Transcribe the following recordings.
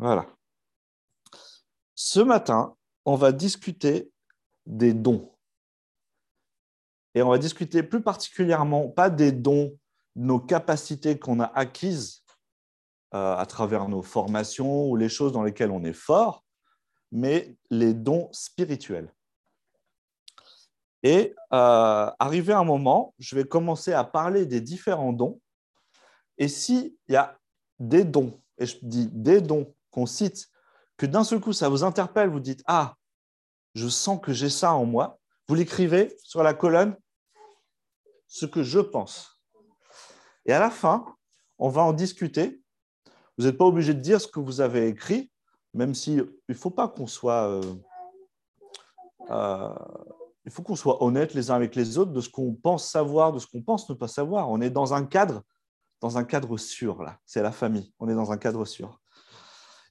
Voilà. Ce matin, on va discuter des dons. Et on va discuter plus particulièrement, pas des dons, nos capacités qu'on a acquises euh, à travers nos formations ou les choses dans lesquelles on est fort, mais les dons spirituels. Et euh, arrivé un moment, je vais commencer à parler des différents dons. Et s'il y a des dons, et je dis des dons qu'on cite, que d'un seul coup ça vous interpelle, vous dites Ah, je sens que j'ai ça en moi, vous l'écrivez sur la colonne, ce que je pense. Et à la fin, on va en discuter. Vous n'êtes pas obligé de dire ce que vous avez écrit, même si il ne faut pas qu'on soit. Euh, euh, qu'on soit honnête les uns avec les autres de ce qu'on pense savoir, de ce qu'on pense ne pas savoir. On est dans un cadre, dans un cadre sûr là. C'est la famille. On est dans un cadre sûr.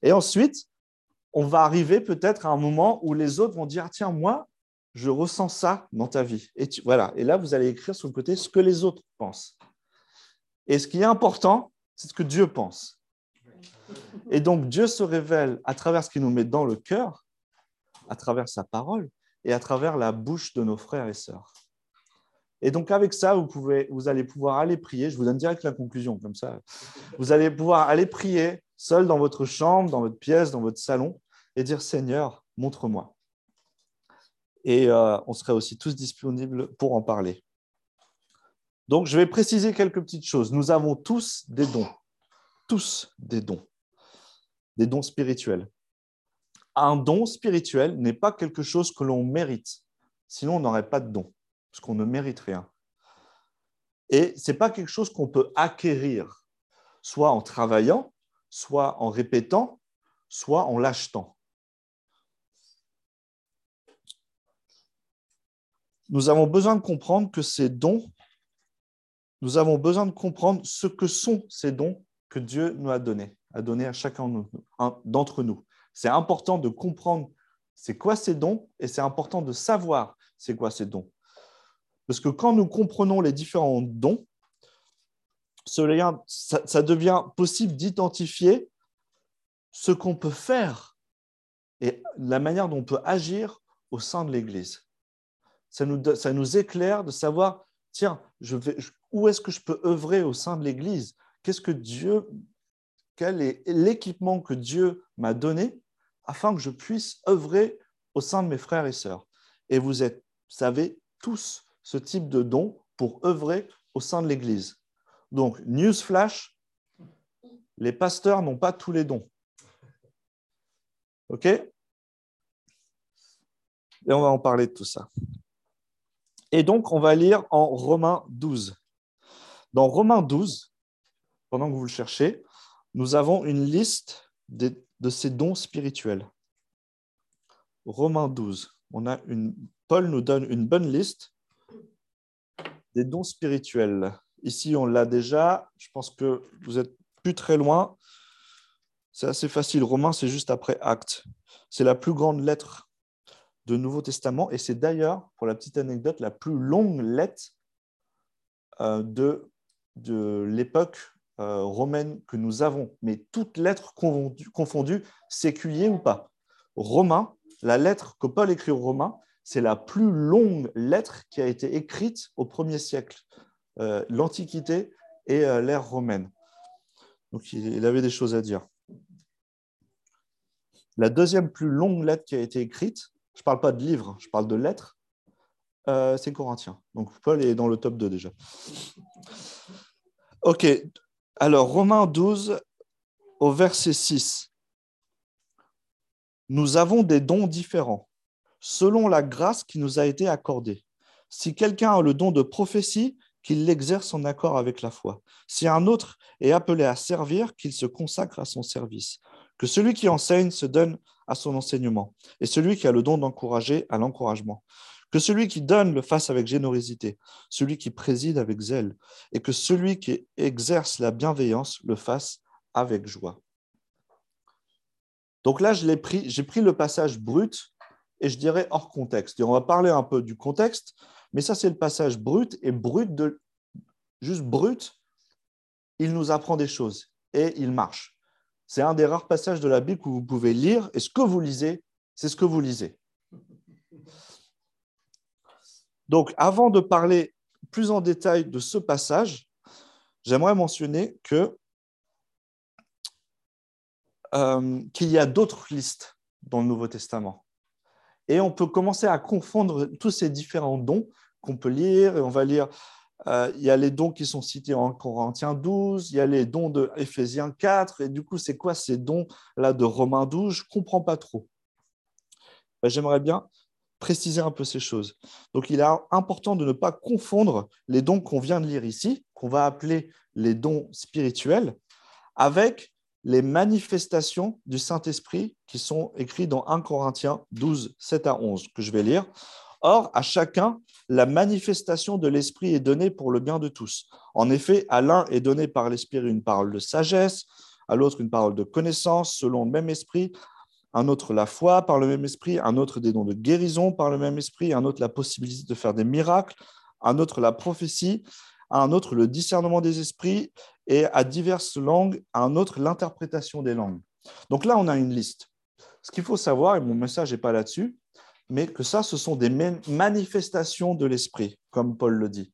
Et ensuite, on va arriver peut-être à un moment où les autres vont dire tiens moi, je ressens ça dans ta vie. Et voilà. Et là, vous allez écrire sur le côté ce que les autres pensent. Et ce qui est important, c'est ce que Dieu pense. Et donc Dieu se révèle à travers ce qu'il nous met dans le cœur, à travers sa parole et à travers la bouche de nos frères et sœurs. Et donc avec ça, vous, pouvez, vous allez pouvoir aller prier. Je vous donne direct la conclusion, comme ça. Vous allez pouvoir aller prier seul dans votre chambre, dans votre pièce, dans votre salon, et dire Seigneur, montre-moi. Et euh, on serait aussi tous disponibles pour en parler. Donc je vais préciser quelques petites choses. Nous avons tous des dons, tous des dons, des dons spirituels un don spirituel n'est pas quelque chose que l'on mérite. Sinon, on n'aurait pas de don, parce qu'on ne mérite rien. Et ce n'est pas quelque chose qu'on peut acquérir, soit en travaillant, soit en répétant, soit en l'achetant. Nous avons besoin de comprendre que ces dons, nous avons besoin de comprendre ce que sont ces dons que Dieu nous a donnés, a donné à chacun d'entre nous. C'est important de comprendre c'est quoi ces dons et c'est important de savoir c'est quoi ces dons. Parce que quand nous comprenons les différents dons, ça, devient possible d'identifier ce qu'on peut faire et la manière dont on peut agir au sein de l'Église. Ça nous, éclaire de savoir, tiens, je où est-ce que je peux œuvrer au sein de l'Église? Qu'est-ce que Dieu, quel est l'équipement que Dieu m'a donné afin que je puisse œuvrer au sein de mes frères et sœurs? Et vous êtes, savez tous ce type de don pour œuvrer au sein de l'Église. Donc, newsflash, les pasteurs n'ont pas tous les dons. OK? Et on va en parler de tout ça. Et donc, on va lire en Romains 12. Dans Romains 12, pendant que vous le cherchez, nous avons une liste de ces dons spirituels. Romains 12. On a une, Paul nous donne une bonne liste des dons spirituels. Ici, on l'a déjà. Je pense que vous n'êtes plus très loin. C'est assez facile. Romains, c'est juste après Actes. C'est la plus grande lettre du Nouveau Testament et c'est d'ailleurs, pour la petite anecdote, la plus longue lettre euh, de, de l'époque euh, romaine que nous avons, mais toutes lettres confondues, séculier ou pas. Romain, la lettre que Paul écrit aux Romains, c'est la plus longue lettre qui a été écrite au premier siècle, l'Antiquité et euh, l'ère romaine. Donc il avait des choses à dire. La deuxième plus longue lettre qui a été écrite, je ne parle pas de livre, je parle de lettres, c'est Corinthien. Donc Paul est dans le top 2 déjà. Ok, alors, Romains 12, au verset 6. Nous avons des dons différents, selon la grâce qui nous a été accordée. Si quelqu'un a le don de prophétie, qu'il l'exerce en accord avec la foi. Si un autre est appelé à servir, qu'il se consacre à son service. Que celui qui enseigne se donne à son enseignement, et celui qui a le don d'encourager à l'encouragement. Que celui qui donne le fasse avec générosité, celui qui préside avec zèle, et que celui qui exerce la bienveillance le fasse avec joie. Donc là, j'ai pris, pris le passage brut et je dirais hors contexte. Et on va parler un peu du contexte, mais ça, c'est le passage brut. Et brut, de, juste brut, il nous apprend des choses et il marche. C'est un des rares passages de la Bible que vous pouvez lire, et ce que vous lisez, c'est ce que vous lisez. Donc, avant de parler plus en détail de ce passage, j'aimerais mentionner que euh, qu'il y a d'autres listes dans le Nouveau Testament. Et on peut commencer à confondre tous ces différents dons qu'on peut lire. Et on va lire, euh, il y a les dons qui sont cités en Corinthiens 12, il y a les dons de Éphésiens 4. Et du coup, c'est quoi ces dons-là de Romains 12 Je ne comprends pas trop. Ben, j'aimerais bien préciser un peu ces choses. Donc, il est important de ne pas confondre les dons qu'on vient de lire ici, qu'on va appeler les dons spirituels, avec les manifestations du Saint-Esprit qui sont écrites dans 1 Corinthiens 12, 7 à 11, que je vais lire. Or, à chacun, la manifestation de l'Esprit est donnée pour le bien de tous. En effet, à l'un est donnée par l'Esprit une parole de sagesse, à l'autre une parole de connaissance selon le même Esprit, un autre la foi par le même Esprit, un autre des dons de guérison par le même Esprit, un autre la possibilité de faire des miracles, un autre la prophétie, un autre le discernement des esprits, et à diverses langues, à un autre l'interprétation des langues. Donc là, on a une liste. Ce qu'il faut savoir, et mon message n'est pas là-dessus, mais que ça, ce sont des manifestations de l'esprit, comme Paul le dit.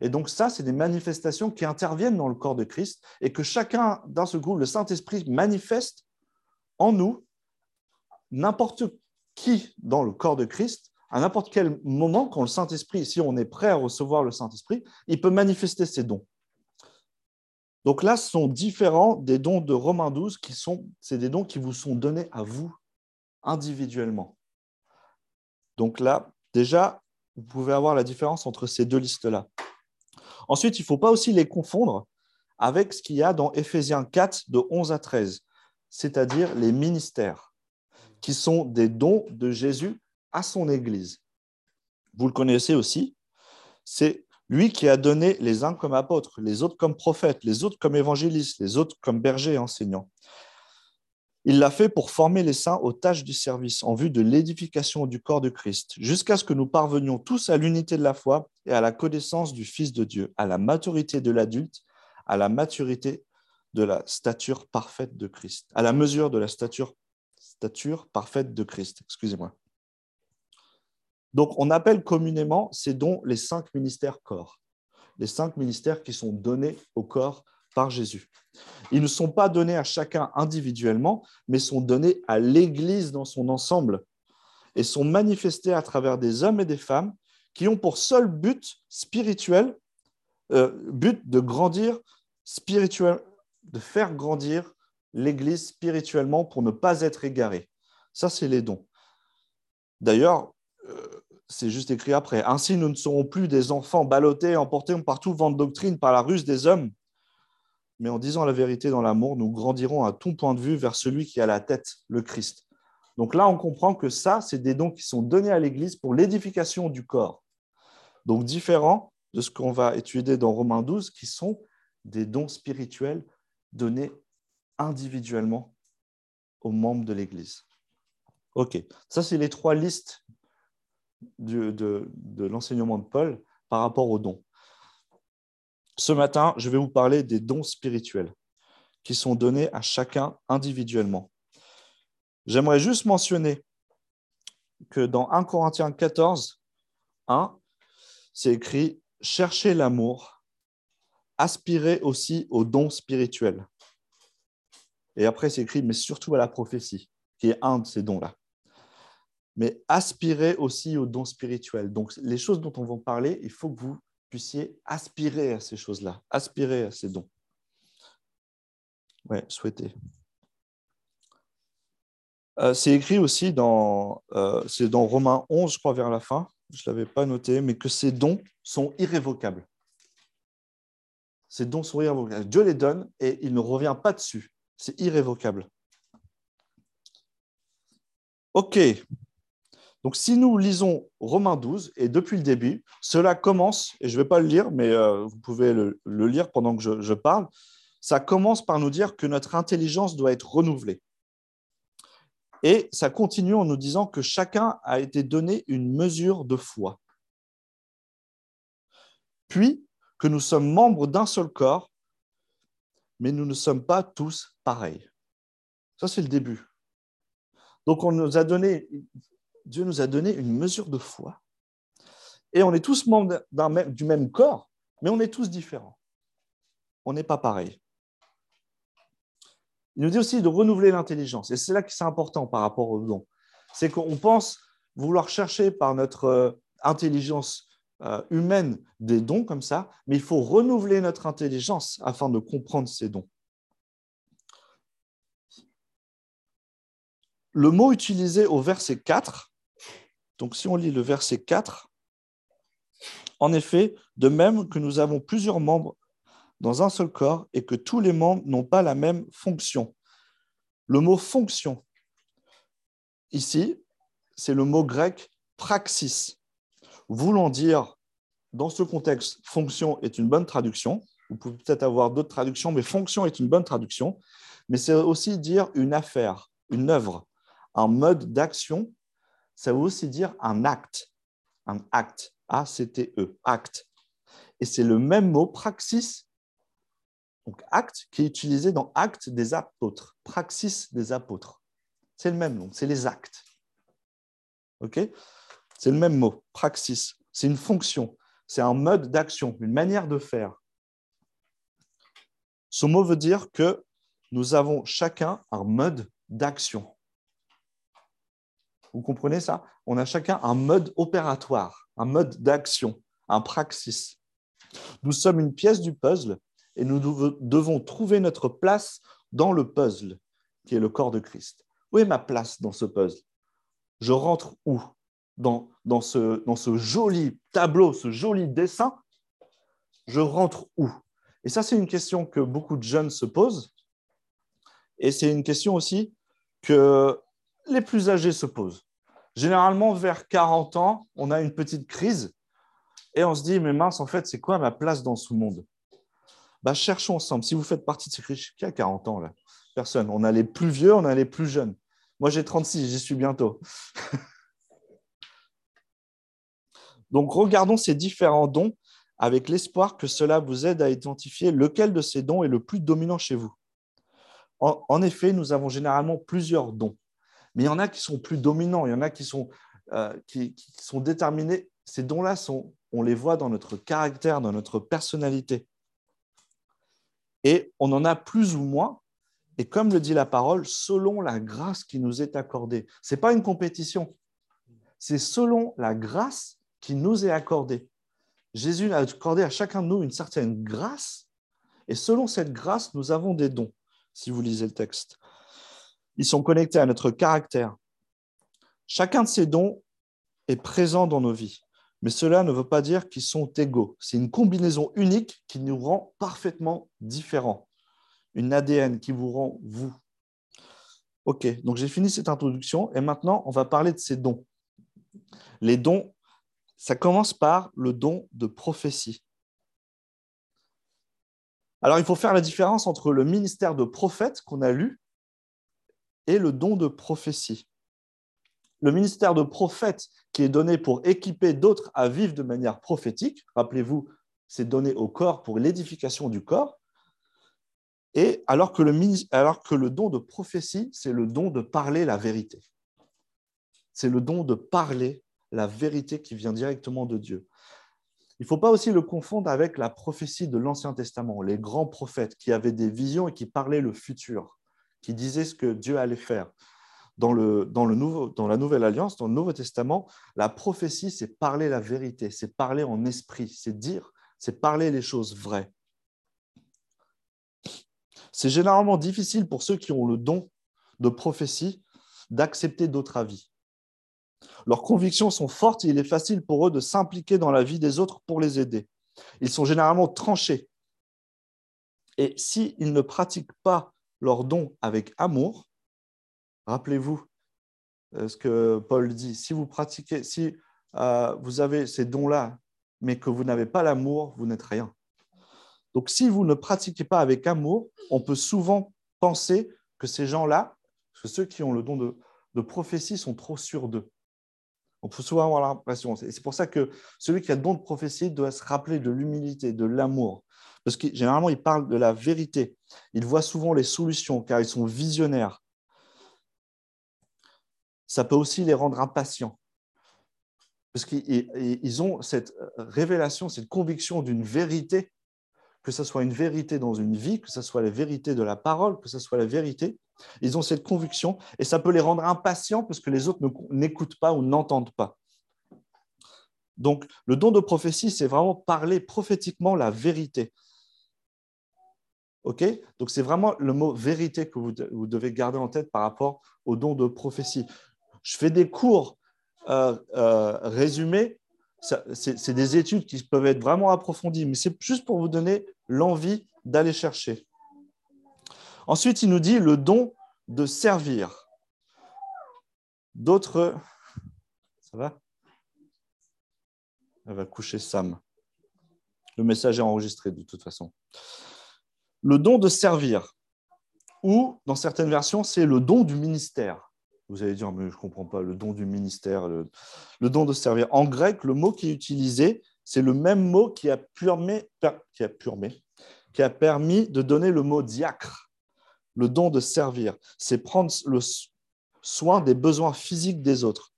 Et donc ça, c'est des manifestations qui interviennent dans le corps de Christ et que chacun, dans ce groupe, le Saint-Esprit manifeste en nous, n'importe qui dans le corps de Christ, à n'importe quel moment, quand le Saint-Esprit, si on est prêt à recevoir le Saint-Esprit, il peut manifester ses dons. Donc là, ce sont différents des dons de Romains 12 qui sont, c'est des dons qui vous sont donnés à vous individuellement. Donc là, déjà, vous pouvez avoir la différence entre ces deux listes-là. Ensuite, il ne faut pas aussi les confondre avec ce qu'il y a dans Éphésiens 4 de 11 à 13, c'est-à-dire les ministères, qui sont des dons de Jésus à son Église. Vous le connaissez aussi, c'est lui qui a donné les uns comme apôtres, les autres comme prophètes, les autres comme évangélistes, les autres comme bergers et enseignants. Il l'a fait pour former les saints aux tâches du service en vue de l'édification du corps de Christ, jusqu'à ce que nous parvenions tous à l'unité de la foi et à la connaissance du Fils de Dieu, à la maturité de l'adulte, à la maturité de la stature parfaite de Christ, à la mesure de la stature, stature parfaite de Christ. Excusez-moi. Donc, on appelle communément ces dons les cinq ministères corps, les cinq ministères qui sont donnés au corps par Jésus. Ils ne sont pas donnés à chacun individuellement, mais sont donnés à l'Église dans son ensemble et sont manifestés à travers des hommes et des femmes qui ont pour seul but spirituel, euh, but de grandir spirituel, de faire grandir l'Église spirituellement pour ne pas être égaré. Ça, c'est les dons. D'ailleurs, euh, c'est juste écrit après. Ainsi, nous ne serons plus des enfants ballottés, emportés partout vent de doctrine par la ruse des hommes, mais en disant la vérité dans l'amour, nous grandirons à tout point de vue vers celui qui a la tête, le Christ. Donc là, on comprend que ça, c'est des dons qui sont donnés à l'Église pour l'édification du corps. Donc différent de ce qu'on va étudier dans Romains 12, qui sont des dons spirituels donnés individuellement aux membres de l'Église. OK, ça, c'est les trois listes de, l'enseignement de Paul par rapport aux dons. Ce matin, je vais vous parler des dons spirituels qui sont donnés à chacun individuellement. J'aimerais juste mentionner que dans 1 Corinthiens 14, 1, c'est écrit Cherchez l'amour, aspirez aussi aux dons spirituels. Et après, c'est écrit Mais surtout à la prophétie, qui est un de ces dons-là mais aspirez aussi aux dons spirituels. Donc, les choses dont on va parler, il faut que vous puissiez aspirer à ces choses-là, aspirer à ces dons. Oui, souhaitez. Euh, c'est écrit aussi dans, euh, c'est dans Romains 11, je crois, vers la fin, je ne l'avais pas noté, mais que ces dons sont irrévocables. Ces dons sont irrévocables. Dieu les donne et il ne revient pas dessus. C'est irrévocable. OK, donc, si nous lisons Romains 12, et depuis le début, cela commence, et je ne vais pas le lire, mais euh, vous pouvez le, lire pendant que je, je, parle, ça commence par nous dire que notre intelligence doit être renouvelée. Et ça continue en nous disant que chacun a été donné une mesure de foi. Puis que nous sommes membres d'un seul corps, mais nous ne sommes pas tous pareils. Ça, c'est le début. Donc, on nous a donné, Dieu nous a donné une mesure de foi. Et on est tous membres du même corps, mais on est tous différents. On n'est pas pareil. Il nous dit aussi de renouveler l'intelligence. Et c'est là que c'est important par rapport au don. C'est qu'on pense vouloir chercher par notre euh, intelligence euh, humaine des dons comme ça, mais il faut renouveler notre intelligence afin de comprendre ces dons. Le mot utilisé au verset 4, donc si on lit le verset 4, en effet, de même que nous avons plusieurs membres dans un seul corps et que tous les membres n'ont pas la même fonction. Le mot fonction, ici, c'est le mot grec praxis voulant dire, dans ce contexte, fonction est une bonne traduction. Vous pouvez peut-être avoir d'autres traductions, mais fonction est une bonne traduction. Mais c'est aussi dire une affaire, une œuvre, un mode d'action. Ça veut aussi dire un acte, un acte, A-C-T-E, acte. Et c'est le même mot, praxis, donc acte, qui est utilisé dans acte des apôtres, praxis des apôtres. C'est le même nom, c'est les actes. OK? C'est le même mot, praxis. C'est une fonction, c'est un mode d'action, une manière de faire. Ce mot veut dire que nous avons chacun un mode d'action. Vous comprenez ça? On a chacun un mode opératoire, un mode d'action, un praxis. Nous sommes une pièce du puzzle et nous devons trouver notre place dans le puzzle, qui est le corps de Christ. Où est ma place dans ce puzzle? Je rentre où? Dans, dans, ce, dans ce joli tableau, ce joli dessin, je rentre où? Et ça, c'est une question que beaucoup de jeunes se posent. Et c'est une question aussi que les plus âgés se posent. Généralement, vers 40 ans, on a une petite crise et on se dit, mais mince, en fait, c'est quoi ma place dans ce monde? Bah, Cherchons ensemble. Si vous faites partie de ces crises, qui a 40 ans là? Personne. On a les plus vieux, on a les plus jeunes. Moi, j'ai 36, j'y suis bientôt. Donc, regardons ces différents dons avec l'espoir que cela vous aide à identifier lequel de ces dons est le plus dominant chez vous. En, effet, nous avons généralement plusieurs dons, mais il y en a qui sont plus dominants, il y en a qui sont, euh, déterminés. Ces dons-là, on les voit dans notre caractère, dans notre personnalité. Et on en a plus ou moins, et comme le dit la parole, selon la grâce qui nous est accordée. Ce n'est pas une compétition, c'est selon la grâce qui nous est accordé. Jésus a accordé à chacun de nous une certaine grâce, et selon cette grâce, nous avons des dons, si vous lisez le texte. Ils sont connectés à notre caractère. Chacun de ces dons est présent dans nos vies, mais cela ne veut pas dire qu'ils sont égaux. C'est une combinaison unique qui nous rend parfaitement différents, une ADN qui vous rend vous. Ok, donc j'ai fini cette introduction et maintenant on va parler de ces dons. Les dons ça commence par le don de prophétie. Alors, il faut faire la différence entre le ministère de prophète qu'on a lu et le don de prophétie. Le ministère de prophète qui est donné pour équiper d'autres à vivre de manière prophétique, rappelez-vous, c'est donné au corps pour l'édification du corps, et alors que, le, alors que le don de prophétie, c'est le don de parler la vérité. C'est le don de parler la vérité qui vient directement de Dieu. Il ne faut pas aussi le confondre avec la prophétie de l'Ancien Testament, les grands prophètes qui avaient des visions et qui parlaient le futur, qui disaient ce que Dieu allait faire. Dans, le, dans, le nouveau, dans la Nouvelle Alliance, dans le Nouveau Testament, la prophétie, c'est parler la vérité, c'est parler en esprit, c'est dire, c'est parler les choses vraies. C'est généralement difficile pour ceux qui ont le don de prophétie d'accepter d'autres avis. Leurs convictions sont fortes et il est facile pour eux de s'impliquer dans la vie des autres pour les aider. Ils sont généralement tranchés. Et s'ils ne pratiquent pas leurs dons avec amour, rappelez-vous euh, ce que Paul dit, si vous pratiquez, si euh, vous avez ces dons-là, mais que vous n'avez pas l'amour, vous n'êtes rien. Donc si vous ne pratiquez pas avec amour, on peut souvent penser que ces gens-là, que ceux qui ont le don de, de prophétie sont trop sûrs d'eux. On peut souvent avoir l'impression. C'est pour ça que celui qui a le don de prophétie doit se rappeler de l'humilité, de l'amour. Parce que généralement, il parle de la vérité. Il voit souvent les solutions car ils sont visionnaires. ça peut aussi les rendre impatients. Parce qu'ils ont cette révélation, cette conviction d'une vérité, que ce soit une vérité dans une vie, que ce soit la vérité de la parole, que ce soit la vérité. Ils ont cette conviction et ça peut les rendre impatients parce que les autres n'écoutent pas ou n'entendent pas. Donc, le don de prophétie, c'est vraiment parler prophétiquement la vérité. Donc, c'est vraiment le mot vérité que vous, devez garder en tête par rapport au don de prophétie. Je fais des cours euh, euh, résumés. C'est des études qui peuvent être vraiment approfondies, mais c'est juste pour vous donner l'envie d'aller chercher. Ensuite, il nous dit le don de servir. D'autres. Ça va? Elle va coucher Sam. Le message est enregistré de toute façon. Le don de servir, ou dans certaines versions, c'est le don du ministère. Vous allez dire, mais je ne comprends pas, le don du ministère, le, don de servir. En grec, le mot qui est utilisé, c'est le même mot qui a, qui, a qui a permis de donner le mot diacre, le don de servir. C'est prendre le soin des besoins physiques des autres.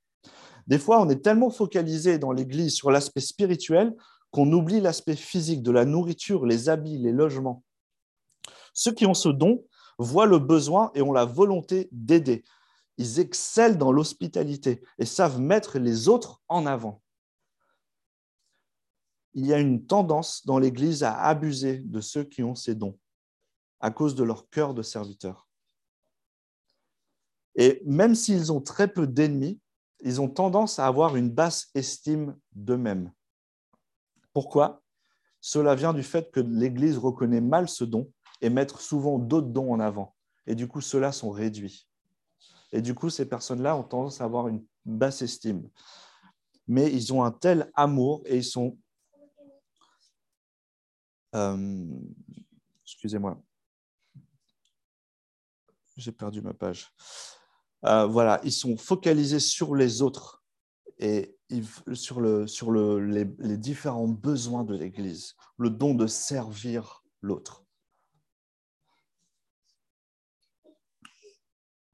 Des fois, on est tellement focalisé dans l'Église sur l'aspect spirituel qu'on oublie l'aspect physique de la nourriture, les habits, les logements. Ceux qui ont ce don voient le besoin et ont la volonté d'aider. Ils excellent dans l'hospitalité et savent mettre les autres en avant. Il y a une tendance dans l'Église à abuser de ceux qui ont ces dons à cause de leur cœur de serviteur. Et même s'ils ont très peu d'ennemis, ils ont tendance à avoir une basse estime d'eux-mêmes. Pourquoi? Cela vient du fait que l'Église reconnaît mal ce don et mettre souvent d'autres dons en avant. Et du coup, ceux-là sont réduits. Et du coup, ces personnes-là ont tendance à avoir une basse estime. Mais ils ont un tel amour et ils sont... Euh, excusez-moi. J'ai perdu ma page. Euh, voilà, ils sont focalisés sur les autres et sur, le, sur le, les différents besoins de l'Église, le don de servir l'autre.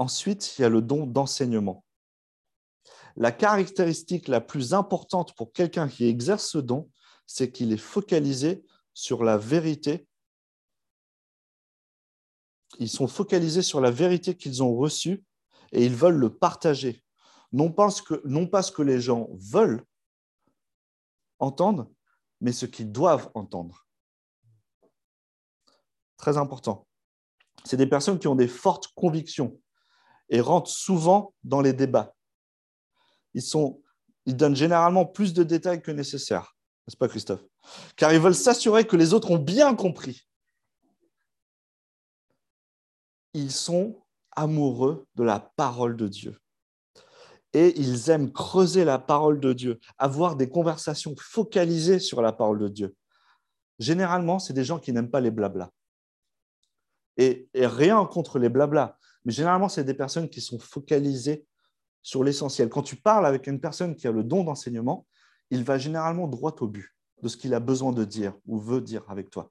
Ensuite, il y a le don d'enseignement. La caractéristique la plus importante pour quelqu'un qui exerce ce don, c'est qu'il est focalisé sur la vérité. Ils sont focalisés sur la vérité qu'ils ont reçue et ils veulent le partager. Non pas ce que, non pas ce que les gens veulent entendre, mais ce qu'ils doivent entendre. Très important. C'est des personnes qui ont des fortes convictions et rentrent souvent dans les débats. Ils, sont, ils donnent généralement plus de détails que nécessaire, n'est-ce pas Christophe? Car ils veulent s'assurer que les autres ont bien compris. Ils sont amoureux de la parole de Dieu. Et ils aiment creuser la parole de Dieu, avoir des conversations focalisées sur la parole de Dieu. Généralement, c'est des gens qui n'aiment pas les blablas. Et, et, rien contre les blablas. Mais généralement, c'est des personnes qui sont focalisées sur l'essentiel. Quand tu parles avec une personne qui a le don d'enseignement, il va généralement droit au but de ce qu'il a besoin de dire ou veut dire avec toi.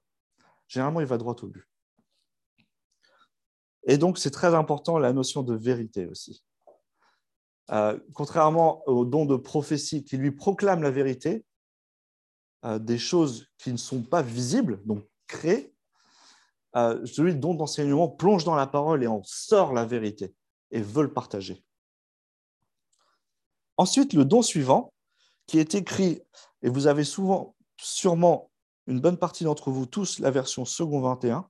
Généralement, il va droit au but. Et donc, c'est très important la notion de vérité aussi. Euh, contrairement au don de prophétie qui lui proclame la vérité, euh, des choses qui ne sont pas visibles, donc créées, euh, celui dont d'enseignement plonge dans la parole et en sort la vérité et veut le partager. Ensuite, le don suivant, qui est écrit, et vous avez souvent, sûrement, une bonne partie d'entre vous tous, la version second 21.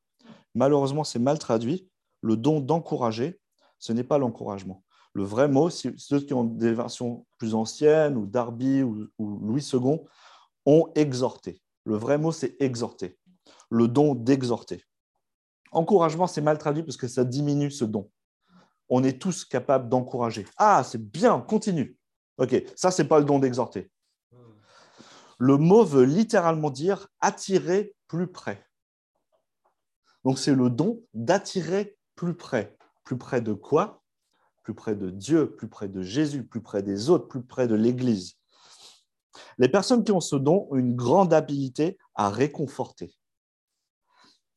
Malheureusement, c'est mal traduit. Le don d'encourager, ce n'est pas l'encouragement. Le vrai mot, ceux qui ont des versions plus anciennes, ou Darby ou, ou Louis II, ont exhorté. Le vrai mot, c'est exhorter. Le don d'exhorter. Encouragement, c'est mal traduit parce que ça diminue ce don. On est tous capables d'encourager. Ah, c'est bien, continue. Ok, ça, c'est pas le don d'exhorter. Le mot veut littéralement dire attirer plus près. Donc, c'est le don d'attirer plus près. Plus près de quoi? Plus près de Dieu, plus près de Jésus, plus près des autres, plus près de l'Église. Les personnes qui ont ce don ont une grande habilité à réconforter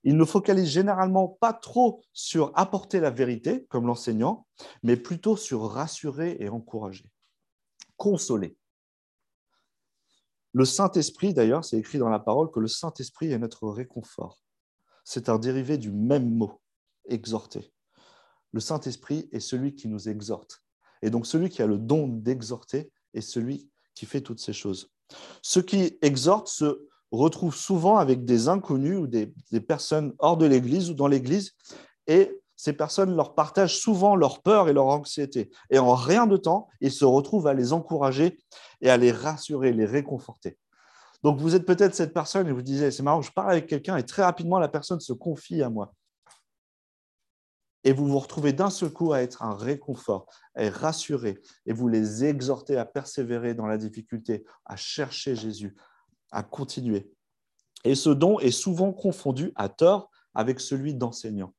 Il ne focalise généralement pas trop sur apporter la vérité, comme l'enseignant, mais plutôt sur rassurer et encourager, consoler. Le Saint-Esprit, d'ailleurs, c'est écrit dans la parole que le Saint-Esprit est notre réconfort. C'est un dérivé du même mot, exhorter. Le Saint-Esprit est celui qui nous exhorte. Et donc celui qui a le don d'exhorter est celui qui fait toutes ces choses. Ceux qui exhortent se retrouvent souvent avec des inconnus ou des, personnes hors de l'Église ou dans l'Église, et ces personnes leur partagent souvent leur peur et leur anxiété. Et en rien de temps, ils se retrouvent à les encourager et à les rassurer, les réconforter. Donc vous êtes peut-être cette personne et vous disiez, c'est marrant, je parle avec quelqu'un et très rapidement la personne se confie à moi et vous vous retrouvez d'un seul coup à être un réconfort, à être rassuré, et vous les exhortez à persévérer dans la difficulté, à chercher Jésus, à continuer. Et ce don est souvent confondu à tort avec celui d'enseignant.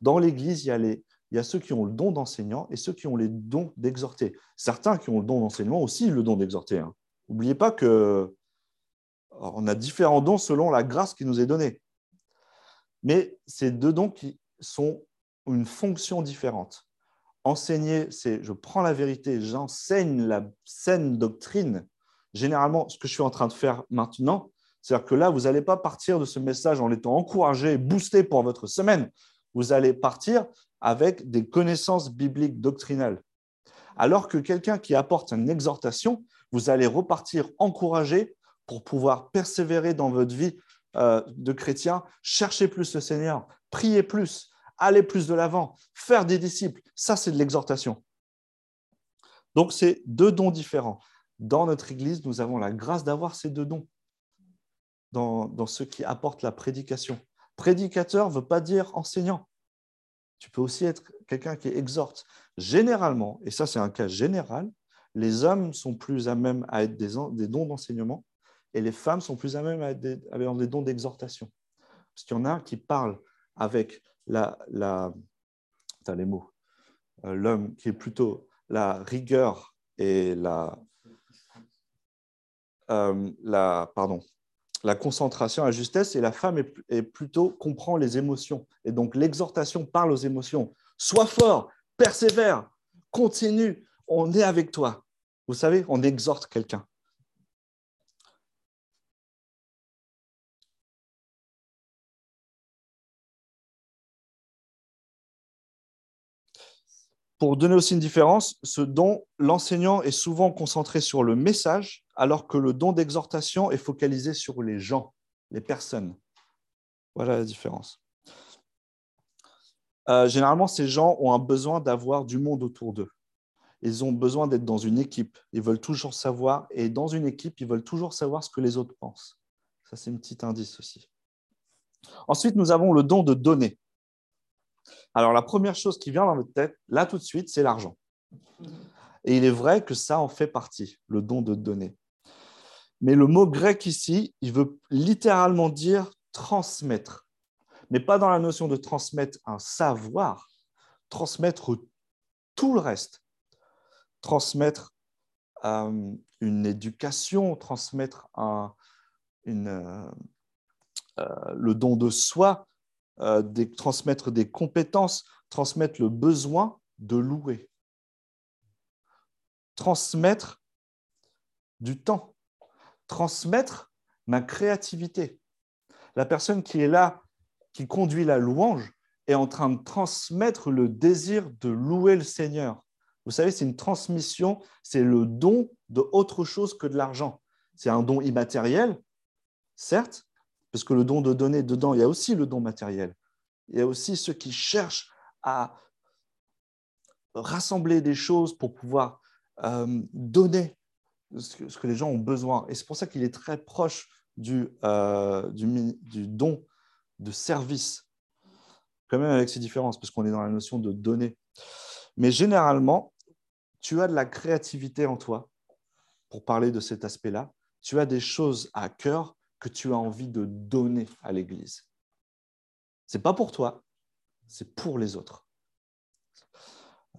Dans l'Église, il y a ceux qui ont le don d'enseignant et ceux qui ont les dons d'exhorter. Certains qui ont le don d'enseignement aussi le don d'exhorter. N'oubliez hein. pas que on a différents dons selon la grâce qui nous est donnée. Mais ces deux dons qui sont une fonction différente. Enseigner, c'est je prends la vérité, j'enseigne la saine doctrine. Généralement, ce que je suis en train de faire maintenant, c'est-à-dire que là, vous n'allez pas partir de ce message en étant encouragé, boosté pour votre semaine. Vous allez partir avec des connaissances bibliques doctrinales. Alors que quelqu'un qui apporte une exhortation, vous allez repartir encouragé pour pouvoir persévérer dans votre vie euh, de chrétien, chercher plus le Seigneur, prier plus, aller plus de l'avant, faire des disciples. Ça, c'est de l'exhortation. Donc, c'est deux dons différents. Dans notre Église, nous avons la grâce d'avoir ces deux dons dans, ceux qui apportent la prédication. Prédicateur ne veut pas dire enseignant. Tu peux aussi être quelqu'un qui exhorte. Généralement, et ça c'est un cas général, les hommes sont plus à même à être des, dons d'enseignement et les femmes sont plus à même à être des, dons d'exhortation. Parce qu'il y en a qui parlent avec la, la les mots, euh, l'homme qui est plutôt la rigueur et la, euh, la, pardon, la concentration, la justesse, et la femme est, plutôt comprend les émotions. Et donc l'exhortation parle aux émotions. Sois fort, persévère, continue, on est avec toi. Vous savez, on exhorte quelqu'un. Pour donner aussi une différence, ce don, l'enseignant est souvent concentré sur le message, alors que le don d'exhortation est focalisé sur les gens, les personnes. Voilà la différence. Euh, généralement, ces gens ont un besoin d'avoir du monde autour d'eux. Ils ont besoin d'être dans une équipe. Ils veulent toujours savoir, et dans une équipe, ils veulent toujours savoir ce que les autres pensent. Ça, c'est un petit indice aussi. Ensuite, nous avons le don de donner. Alors, la première chose qui vient dans notre tête, là tout de suite, c'est l'argent. Et il est vrai que ça en fait partie, le don de donner. Mais le mot grec ici, il veut littéralement dire transmettre. Mais pas dans la notion de transmettre un savoir, transmettre tout le reste. Transmettre euh, une éducation, transmettre euh, euh, le don de soi, transmettre des compétences, transmettre le besoin de louer, transmettre du temps, transmettre ma créativité. La personne qui est là, qui conduit la louange, est en train de transmettre le désir de louer le Seigneur. Vous savez, c'est une transmission, c'est le don de autre chose que de l'argent. C'est un don immatériel, certes, parce que le don de donner, dedans, il y a aussi le don matériel. Il y a aussi ceux qui cherchent à rassembler des choses pour pouvoir euh, donner ce que, les gens ont besoin. Et c'est pour ça qu'il est très proche du, euh, du, don de service, quand même avec ses différences, parce qu'on est dans la notion de donner. Mais généralement, tu as de la créativité en toi pour parler de cet aspect-là. Tu as des choses à cœur que tu as envie de donner à l'Église. Ce n'est pas pour toi, c'est pour les autres.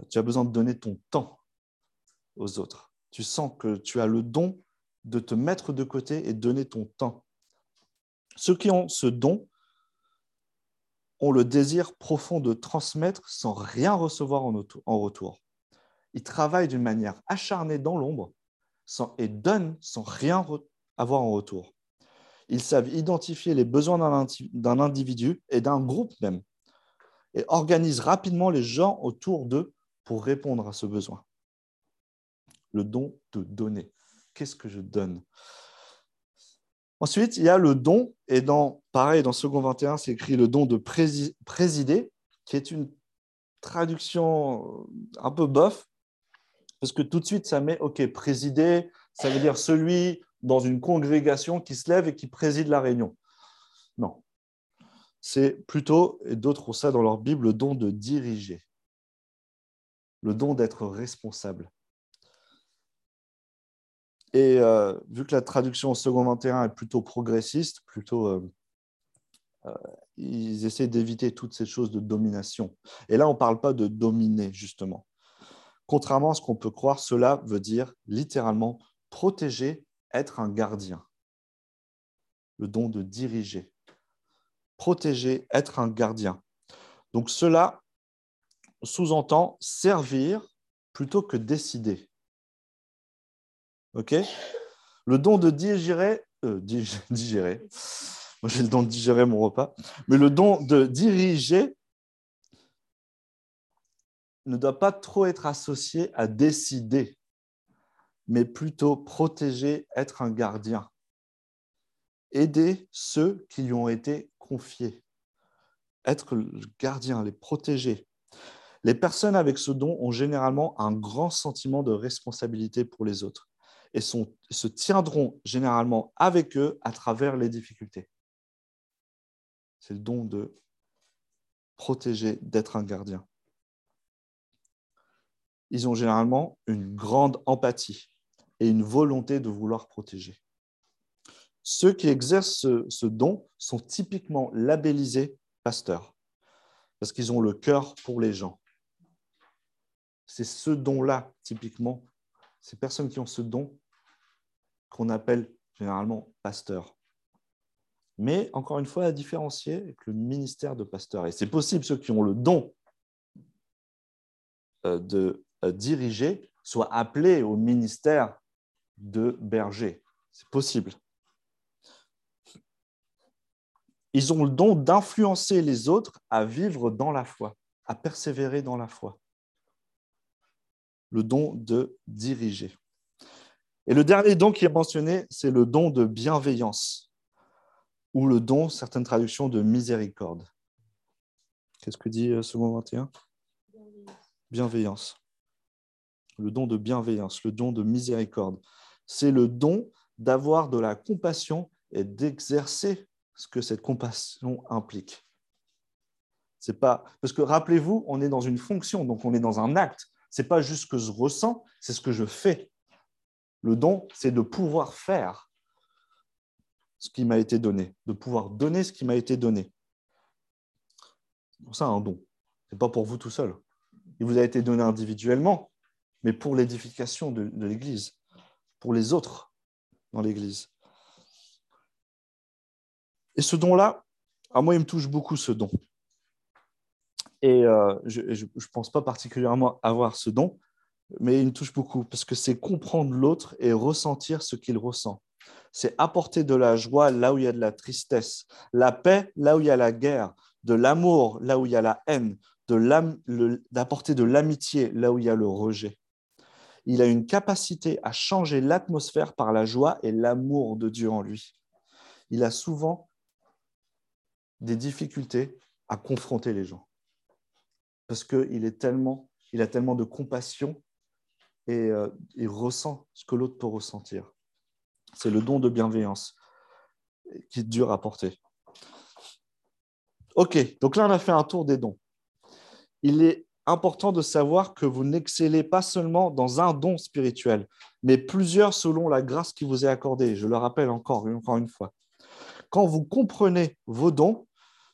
Tu as besoin de donner ton temps aux autres. Tu sens que tu as le don de te mettre de côté et donner ton temps. Ceux qui ont ce don ont le désir profond de transmettre sans rien recevoir en retour. Ils travaillent d'une manière acharnée dans l'ombre et donnent sans rien avoir en retour. Ils savent identifier les besoins d'un individu et d'un groupe même et organisent rapidement les gens autour d'eux pour répondre à ce besoin. Le don de donner. Qu'est-ce que je donne? Ensuite, il y a le don, et dans, pareil, dans Second 21, c'est écrit le don de présider, qui est une traduction un peu bof, parce que tout de suite, ça met, OK, présider, ça veut dire celui dans une congrégation qui se lève et qui préside la réunion. Non. C'est plutôt, et d'autres ont ça dans leur Bible, le don de diriger, le don d'être responsable. Et euh, vu que la traduction au second 21 est plutôt progressiste, plutôt, euh, euh, ils essaient d'éviter toutes ces choses de domination. Et là, on ne parle pas de dominer, justement. Contrairement à ce qu'on peut croire, cela veut dire littéralement protéger, être un gardien. Le don de diriger. Protéger, être un gardien. Donc cela sous-entend servir plutôt que décider. OK Le don de digérer, euh, digérer, moi j'ai le don de digérer mon repas, mais le don de diriger ne doit pas trop être associé à décider, mais plutôt protéger, être un gardien. Aider ceux qui lui ont été confiés. Être le gardien, les protéger. Les personnes avec ce don ont généralement un grand sentiment de responsabilité pour les autres et se tiendront généralement avec eux à travers les difficultés. C'est le don de protéger, d'être un gardien. Ils ont généralement une grande empathie et une volonté de vouloir protéger. Ceux qui exercent ce, don sont typiquement labellisés pasteurs parce qu'ils ont le cœur pour les gens. C'est ce don-là, typiquement, ces personnes qui ont ce don qu'on appelle généralement pasteur. Mais encore une fois, à différencier le ministère de pasteur. Et c'est possible, ceux qui ont le don euh, de euh, diriger soient appelés au ministère de berger. C'est possible. Ils ont le don d'influencer les autres à vivre dans la foi, à persévérer dans la foi. Le don de diriger. Et le dernier don qui est mentionné, c'est le don de bienveillance, ou le don, certaines traductions, de miséricorde. Qu'est-ce que dit second 21 Bienveillance. Le don de bienveillance, le don de miséricorde. C'est le don d'avoir de la compassion et d'exercer ce que cette compassion implique. C'est pas parce que rappelez-vous, on est dans une fonction, donc on est dans un acte. C'est pas juste ce que je ressens, c'est ce que je fais. Le don, c'est de pouvoir faire ce qui m'a été donné, de pouvoir donner ce qui m'a été donné. C'est pour ça un don. Ce n'est pas pour vous tout seul. Il vous a été donné individuellement, mais pour l'édification de, l'Église, pour les autres dans l'Église. Et ce don-là, à moi, il me touche beaucoup ce don. Et euh, je ne pense pas particulièrement avoir ce don, mais il me touche beaucoup parce que c'est comprendre l'autre et ressentir ce qu'il ressent. C'est apporter de la joie là où il y a de la tristesse, la paix là où il y a la guerre, de l'amour là où il y a la haine, d'apporter de l'amitié là où il y a le rejet. Il a une capacité à changer l'atmosphère par la joie et l'amour de Dieu en lui. Il a souvent des difficultés à confronter les gens parce qu'il est tellement, il a tellement de compassion et euh, ressent ce que l'autre peut ressentir. C'est le don de bienveillance qui est dur à porter. Ok, donc là on a fait un tour des dons. Il est important de savoir que vous n'excellez pas seulement dans un don spirituel, mais plusieurs selon la grâce qui vous est accordée. Je le rappelle encore, encore une fois. Quand vous comprenez vos dons,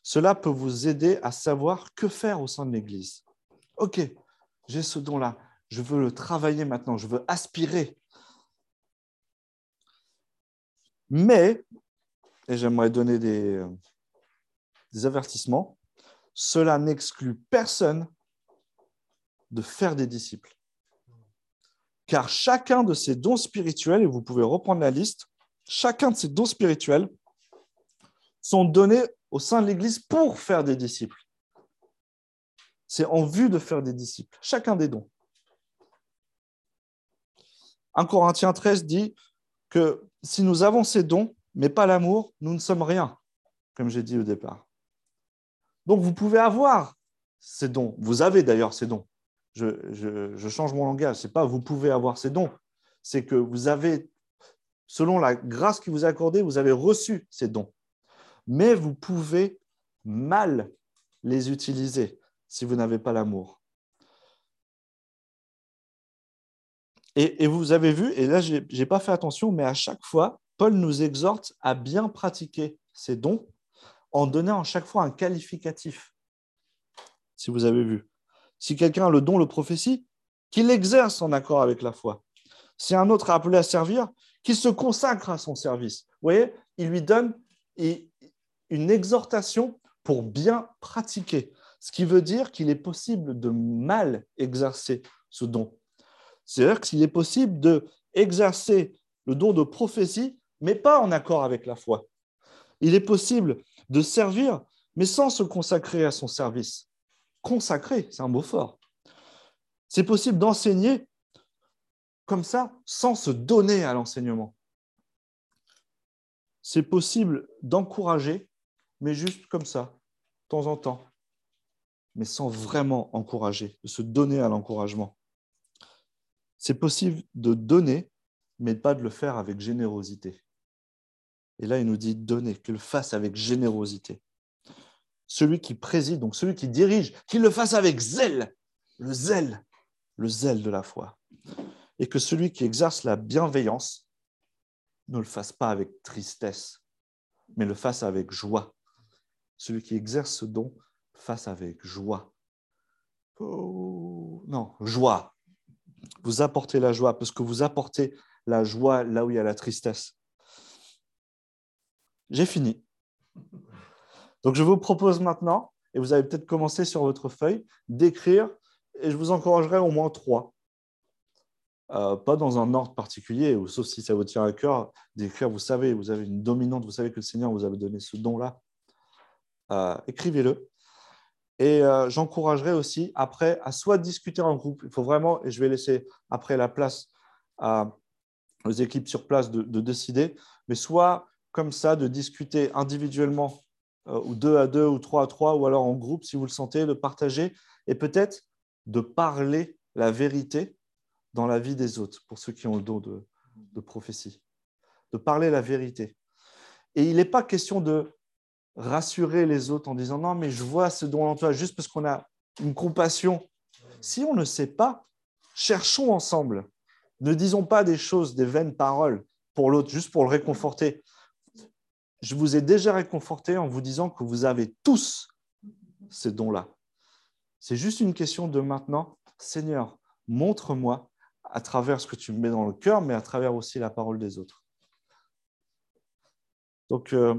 cela peut vous aider à savoir que faire au sein de l'Église. Ok, j'ai ce don-là je veux le travailler maintenant, je veux aspirer. Mais, et j'aimerais donner des, avertissements, cela n'exclut personne de faire des disciples. Car chacun de ces dons spirituels, et vous pouvez reprendre la liste, chacun de ces dons spirituels sont donnés au sein de l'Église pour faire des disciples. C'est en vue de faire des disciples, chacun des dons. 1 Corinthiens 13 dit que si nous avons ces dons, mais pas l'amour, nous ne sommes rien, comme j'ai dit au départ. Donc vous pouvez avoir ces dons. Vous avez d'ailleurs ces dons. Je, change mon langage. Ce n'est pas vous pouvez avoir ces dons. C'est que vous avez, selon la grâce qui vous est accordée, vous avez reçu ces dons. Mais vous pouvez mal les utiliser si vous n'avez pas l'amour. Et, vous avez vu, et là, je n'ai pas fait attention, mais à chaque fois, Paul nous exhorte à bien pratiquer ces dons en donnant à chaque fois un qualificatif. Si vous avez vu. Si quelqu'un a le don, le prophétie, qu'il exerce en accord avec la foi. Si un autre est appelé à servir, qu'il se consacre à son service. Vous voyez, il lui donne une exhortation pour bien pratiquer. Ce qui veut dire qu'il est possible de mal exercer ce don. C'est-à-dire qu'il est possible de exercer le don de prophétie, mais pas en accord avec la foi. Il est possible de servir, mais sans se consacrer à son service. Consacrer, c'est un mot fort. C'est possible d'enseigner comme ça, sans se donner à l'enseignement. C'est possible d'encourager, mais juste comme ça, de temps en temps, mais sans vraiment encourager, de se donner à l'encouragement. C'est possible de donner, mais pas de le faire avec générosité. Et là, il nous dit donner, qu'il le fasse avec générosité. Celui qui préside, donc celui qui dirige, qu'il le fasse avec zèle, le zèle, le zèle de la foi. Et que celui qui exerce la bienveillance ne le fasse pas avec tristesse, mais le fasse avec joie. Celui qui exerce ce don, fasse avec joie. Oh, non, joie. Vous apportez la joie, parce que vous apportez la joie là où il y a la tristesse. J'ai fini. Donc je vous propose maintenant, et vous avez peut-être commencé sur votre feuille, d'écrire, et je vous encouragerai au moins trois. Euh, pas dans un ordre particulier, ou sauf si ça vous tient à cœur d'écrire, vous savez, vous avez une dominante, vous savez que le Seigneur vous a donné ce don-là. Euh, écrivez-le. Et euh, j'encouragerai aussi après à soit discuter en groupe, il faut vraiment, et je vais laisser après la place aux équipes sur place de, décider, mais soit comme ça, de discuter individuellement, euh, ou deux à deux, ou trois à trois, ou alors en groupe, si vous le sentez, de partager, et peut-être de parler la vérité dans la vie des autres, pour ceux qui ont le don de, de prophétie. De parler la vérité. Et il n'est pas question de rassurer les autres en disant non, mais je vois ce don en toi juste parce qu'on a une compassion. Si on ne sait pas, cherchons ensemble. Ne disons pas des choses, des vaines paroles pour l'autre, juste pour le réconforter. Je vous ai déjà réconforté en vous disant que vous avez tous ces dons-là. C'est juste une question de maintenant, Seigneur, montre-moi à travers ce que tu me mets dans le cœur, mais à travers aussi la parole des autres. Donc, euh,